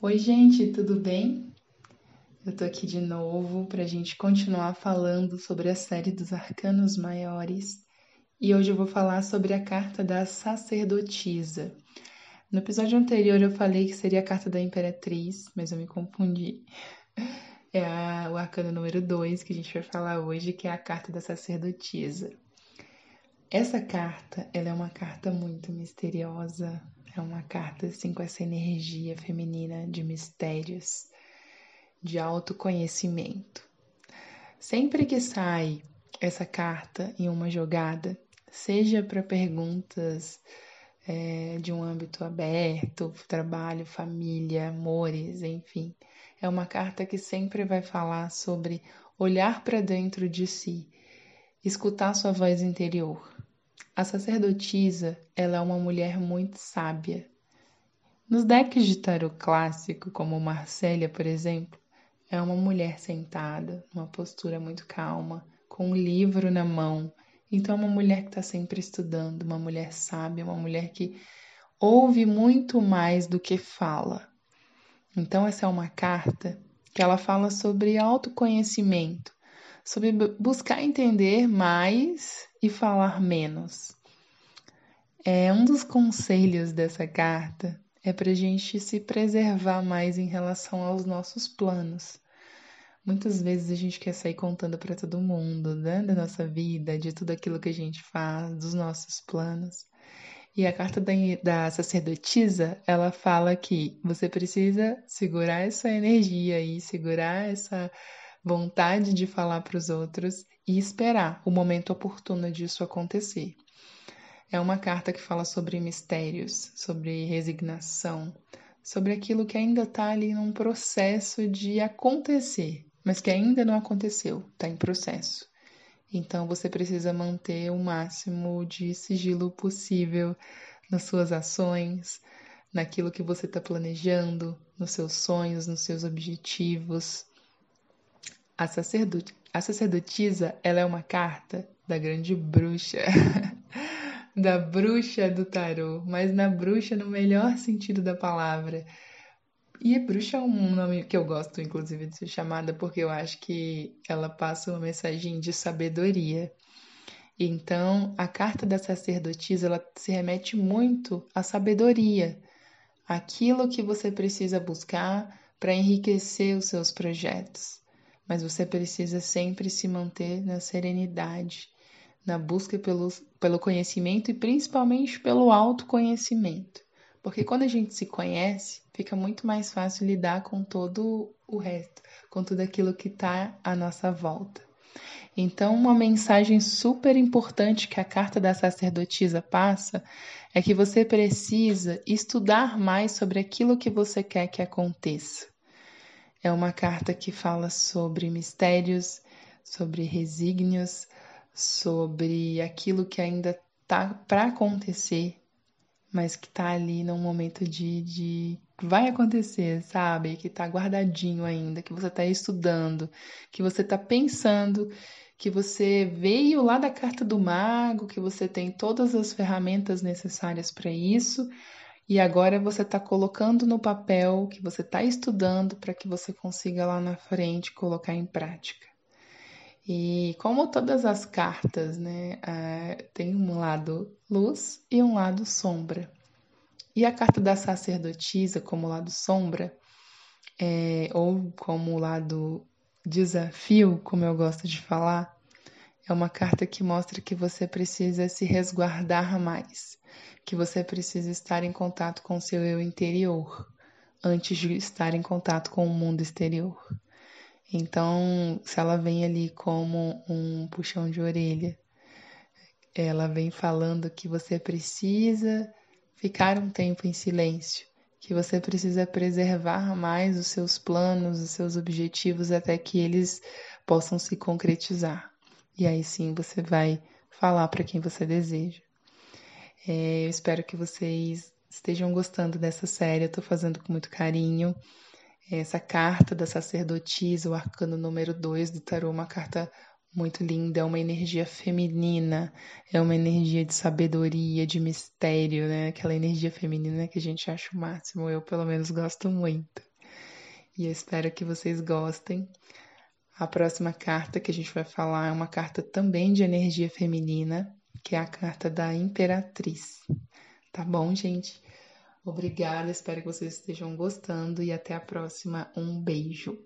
Oi, gente, tudo bem? Eu tô aqui de novo para a gente continuar falando sobre a série dos arcanos maiores e hoje eu vou falar sobre a carta da sacerdotisa. No episódio anterior eu falei que seria a carta da imperatriz, mas eu me confundi. É a, o arcano número 2 que a gente vai falar hoje, que é a carta da sacerdotisa. Essa carta, ela é uma carta muito misteriosa, é uma carta assim com essa energia feminina de mistérios, de autoconhecimento. Sempre que sai essa carta em uma jogada, seja para perguntas é, de um âmbito aberto, trabalho, família, amores, enfim, é uma carta que sempre vai falar sobre olhar para dentro de si, escutar sua voz interior. A sacerdotisa, ela é uma mulher muito sábia. Nos decks de tarot clássico, como Marcélia, por exemplo, é uma mulher sentada, numa postura muito calma, com um livro na mão. Então é uma mulher que está sempre estudando, uma mulher sábia, uma mulher que ouve muito mais do que fala. Então essa é uma carta que ela fala sobre autoconhecimento, sobre buscar entender mais e falar menos. É, um dos conselhos dessa carta é para a gente se preservar mais em relação aos nossos planos. Muitas vezes a gente quer sair contando para todo mundo né, da nossa vida, de tudo aquilo que a gente faz, dos nossos planos. E a carta da, da sacerdotisa, ela fala que você precisa segurar essa energia aí, segurar essa vontade de falar para os outros e esperar o momento oportuno disso acontecer. É uma carta que fala sobre mistérios, sobre resignação, sobre aquilo que ainda está ali num processo de acontecer, mas que ainda não aconteceu, está em processo. Então você precisa manter o máximo de sigilo possível nas suas ações, naquilo que você está planejando, nos seus sonhos, nos seus objetivos. A, sacerdot a sacerdotisa, ela é uma carta da grande bruxa, da bruxa do tarô, mas na bruxa no melhor sentido da palavra. E bruxa é um nome que eu gosto, inclusive, de ser chamada, porque eu acho que ela passa uma mensagem de sabedoria. Então, a carta da sacerdotisa, ela se remete muito à sabedoria, aquilo que você precisa buscar para enriquecer os seus projetos mas você precisa sempre se manter na serenidade, na busca pelo, pelo conhecimento e principalmente pelo autoconhecimento. Porque quando a gente se conhece, fica muito mais fácil lidar com todo o resto, com tudo aquilo que está à nossa volta. Então, uma mensagem super importante que a carta da sacerdotisa passa é que você precisa estudar mais sobre aquilo que você quer que aconteça. É uma carta que fala sobre mistérios, sobre resígnios, sobre aquilo que ainda tá para acontecer, mas que tá ali num momento de, de vai acontecer, sabe? Que tá guardadinho ainda, que você tá estudando, que você tá pensando, que você veio lá da carta do mago, que você tem todas as ferramentas necessárias para isso, e agora você está colocando no papel que você está estudando para que você consiga lá na frente colocar em prática. E como todas as cartas, né, tem um lado luz e um lado sombra. E a carta da sacerdotisa, como lado sombra, é, ou como lado desafio, como eu gosto de falar, é uma carta que mostra que você precisa se resguardar mais, que você precisa estar em contato com seu eu interior antes de estar em contato com o mundo exterior. Então, se ela vem ali como um puxão de orelha, ela vem falando que você precisa ficar um tempo em silêncio, que você precisa preservar mais os seus planos, os seus objetivos até que eles possam se concretizar. E aí sim você vai falar para quem você deseja. É, eu espero que vocês estejam gostando dessa série. Eu estou fazendo com muito carinho. Essa carta da sacerdotisa, o arcano número 2 do tarô, uma carta muito linda, é uma energia feminina, é uma energia de sabedoria, de mistério, né? Aquela energia feminina que a gente acha o máximo, eu pelo menos gosto muito. e eu espero que vocês gostem. A próxima carta que a gente vai falar é uma carta também de energia feminina, que é a carta da Imperatriz. Tá bom, gente? Obrigada, espero que vocês estejam gostando e até a próxima. Um beijo.